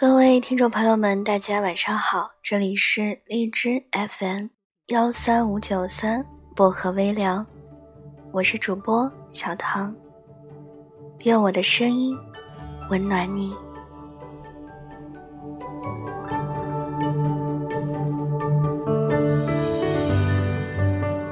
各位听众朋友们，大家晚上好，这里是荔枝 FM 幺三五九三薄荷微凉，我是主播小唐，愿我的声音温暖你。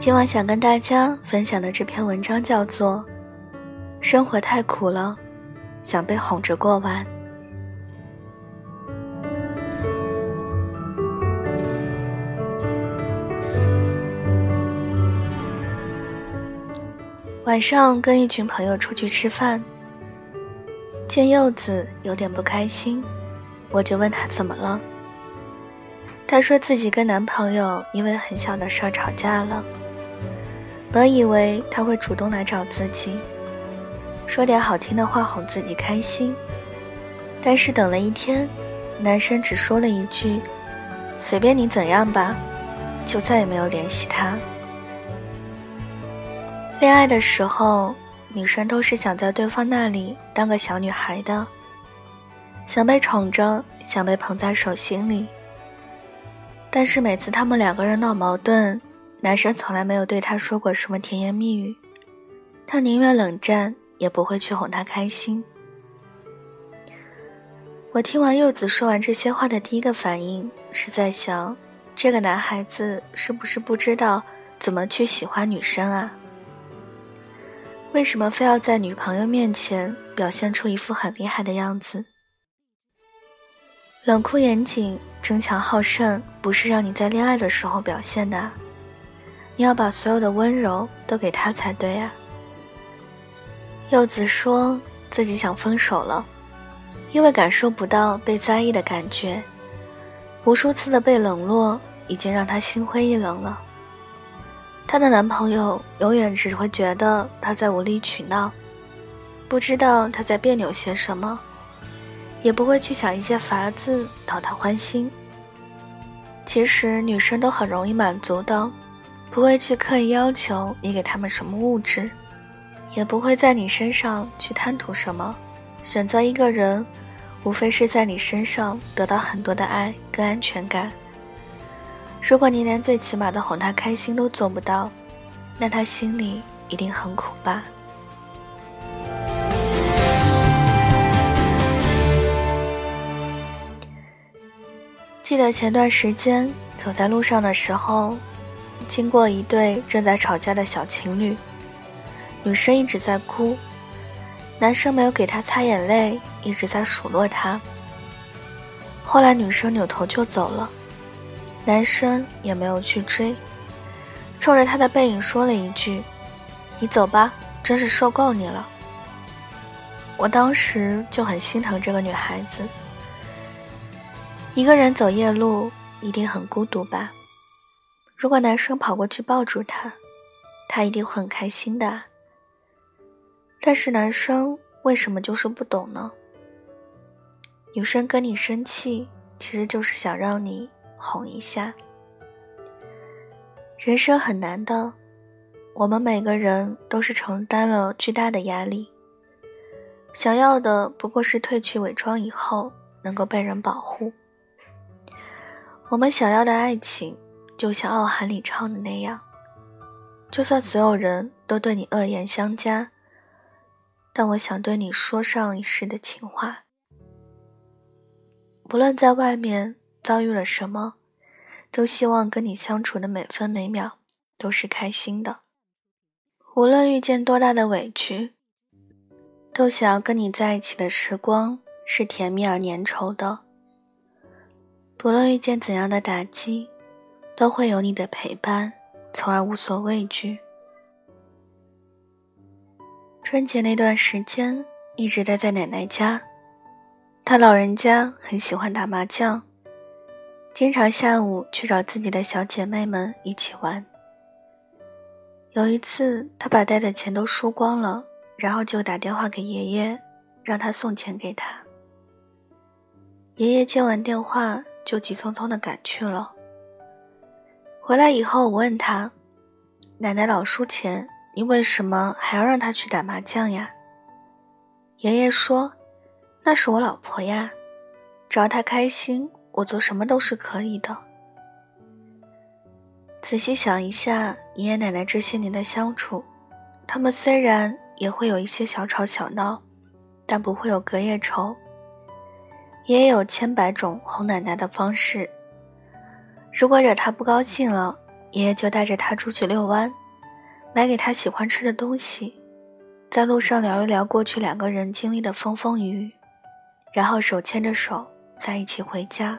今晚想跟大家分享的这篇文章叫做《生活太苦了，想被哄着过完》。晚上跟一群朋友出去吃饭，见柚子有点不开心，我就问她怎么了。她说自己跟男朋友因为很小的事儿吵架了。本以为他会主动来找自己，说点好听的话哄自己开心，但是等了一天，男生只说了一句“随便你怎样吧”，就再也没有联系他。恋爱的时候，女生都是想在对方那里当个小女孩的，想被宠着，想被捧在手心里。但是每次他们两个人闹矛盾，男生从来没有对她说过什么甜言蜜语，他宁愿冷战，也不会去哄她开心。我听完柚子说完这些话的第一个反应是在想，这个男孩子是不是不知道怎么去喜欢女生啊？为什么非要在女朋友面前表现出一副很厉害的样子？冷酷严谨、争强好胜，不是让你在恋爱的时候表现的。你要把所有的温柔都给他才对啊。柚子说自己想分手了，因为感受不到被在意的感觉，无数次的被冷落已经让他心灰意冷了。她的男朋友永远只会觉得她在无理取闹，不知道她在别扭些什么，也不会去想一些法子讨她欢心。其实女生都很容易满足的，不会去刻意要求你给他们什么物质，也不会在你身上去贪图什么。选择一个人，无非是在你身上得到很多的爱跟安全感。如果你连最起码的哄他开心都做不到，那他心里一定很苦吧？记得前段时间走在路上的时候，经过一对正在吵架的小情侣，女生一直在哭，男生没有给她擦眼泪，一直在数落她。后来女生扭头就走了。男生也没有去追，冲着他的背影说了一句：“你走吧，真是受够你了。”我当时就很心疼这个女孩子，一个人走夜路一定很孤独吧？如果男生跑过去抱住她，她一定会很开心的。但是男生为什么就是不懂呢？女生跟你生气，其实就是想让你。哄一下，人生很难的，我们每个人都是承担了巨大的压力，想要的不过是褪去伪装以后能够被人保护。我们想要的爱情，就像傲寒里唱的那样，就算所有人都对你恶言相加，但我想对你说上一世的情话，不论在外面。遭遇了什么，都希望跟你相处的每分每秒都是开心的。无论遇见多大的委屈，都想要跟你在一起的时光是甜蜜而粘稠的。不论遇见怎样的打击，都会有你的陪伴，从而无所畏惧。春节那段时间一直待在奶奶家，她老人家很喜欢打麻将。经常下午去找自己的小姐妹们一起玩。有一次，他把带的钱都输光了，然后就打电话给爷爷，让他送钱给他。爷爷接完电话就急匆匆的赶去了。回来以后，我问他：“奶奶老输钱，你为什么还要让他去打麻将呀？”爷爷说：“那是我老婆呀。”只要她开心，我做什么都是可以的。仔细想一下，爷爷奶奶这些年的相处，他们虽然也会有一些小吵小闹，但不会有隔夜仇。爷爷有千百种哄奶奶的方式。如果惹他不高兴了，爷爷就带着他出去遛弯，买给他喜欢吃的东西，在路上聊一聊过去两个人经历的风风雨雨，然后手牵着手在一起回家。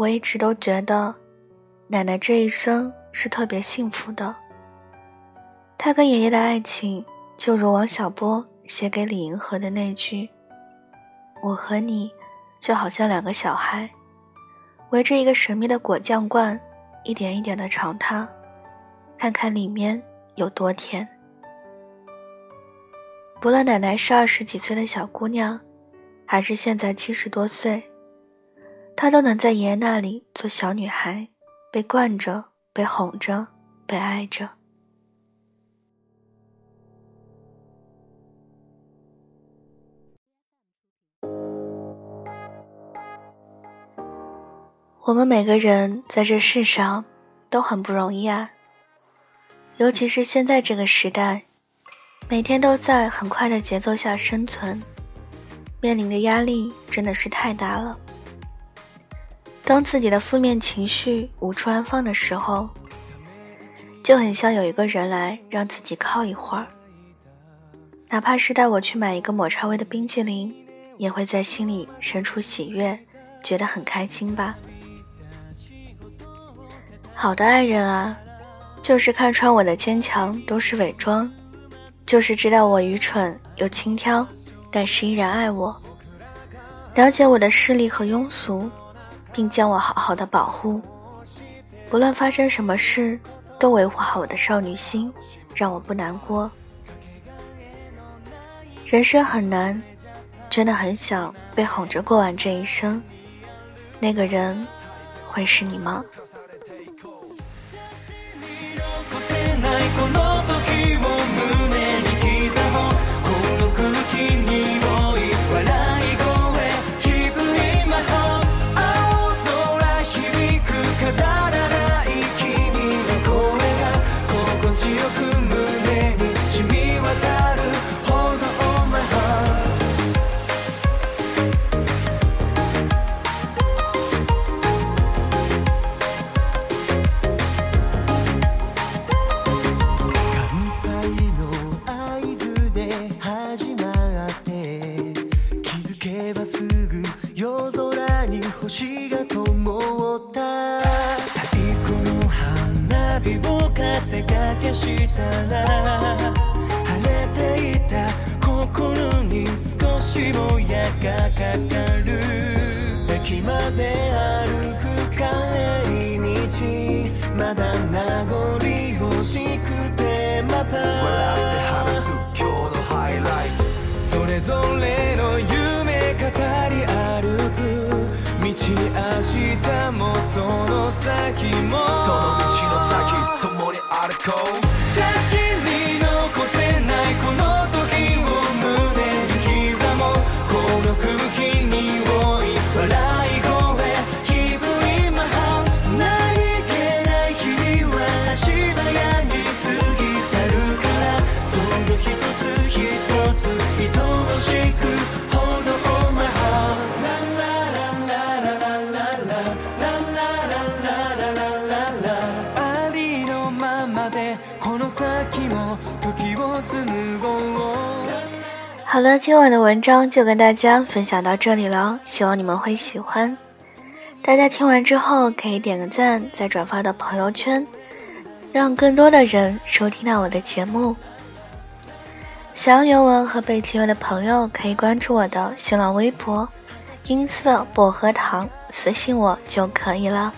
我一直都觉得。奶奶这一生是特别幸福的。她跟爷爷的爱情，就如王小波写给李银河的那句：“我和你，就好像两个小孩，围着一个神秘的果酱罐，一点一点的尝它，看看里面有多甜。”不论奶奶是二十几岁的小姑娘，还是现在七十多岁，她都能在爷爷那里做小女孩。被惯着，被哄着，被爱着。我们每个人在这世上都很不容易啊，尤其是现在这个时代，每天都在很快的节奏下生存，面临的压力真的是太大了。当自己的负面情绪无处安放的时候，就很像有一个人来让自己靠一会儿，哪怕是带我去买一个抹茶味的冰淇淋，也会在心里生出喜悦，觉得很开心吧。好的爱人啊，就是看穿我的坚强都是伪装，就是知道我愚蠢又轻佻，但是依然爱我，了解我的势力和庸俗。并将我好好的保护，不论发生什么事，都维护好我的少女心，让我不难过。人生很难，真的很想被哄着过完这一生。那个人，会是你吗？始まって気づけばすぐ夜空に星が灯った。最高の花火を風が消したら晴れていた。心に少しもやがかかる。駅まで歩く帰り道まだ名残惜しくてまた。れぞれの夢語り歩く。道明日もその先も。その道の先。好了，今晚的文章就跟大家分享到这里了，希望你们会喜欢。大家听完之后可以点个赞，再转发到朋友圈，让更多的人收听到我的节目。想要原文和背景乐的朋友可以关注我的新浪微博“音色薄荷糖”，私信我就可以了。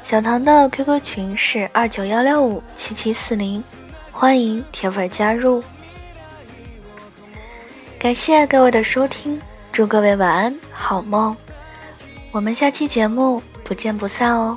小唐的 QQ 群是二九幺六五七七四零，欢迎铁粉加入。感谢各位的收听，祝各位晚安，好梦。我们下期节目不见不散哦。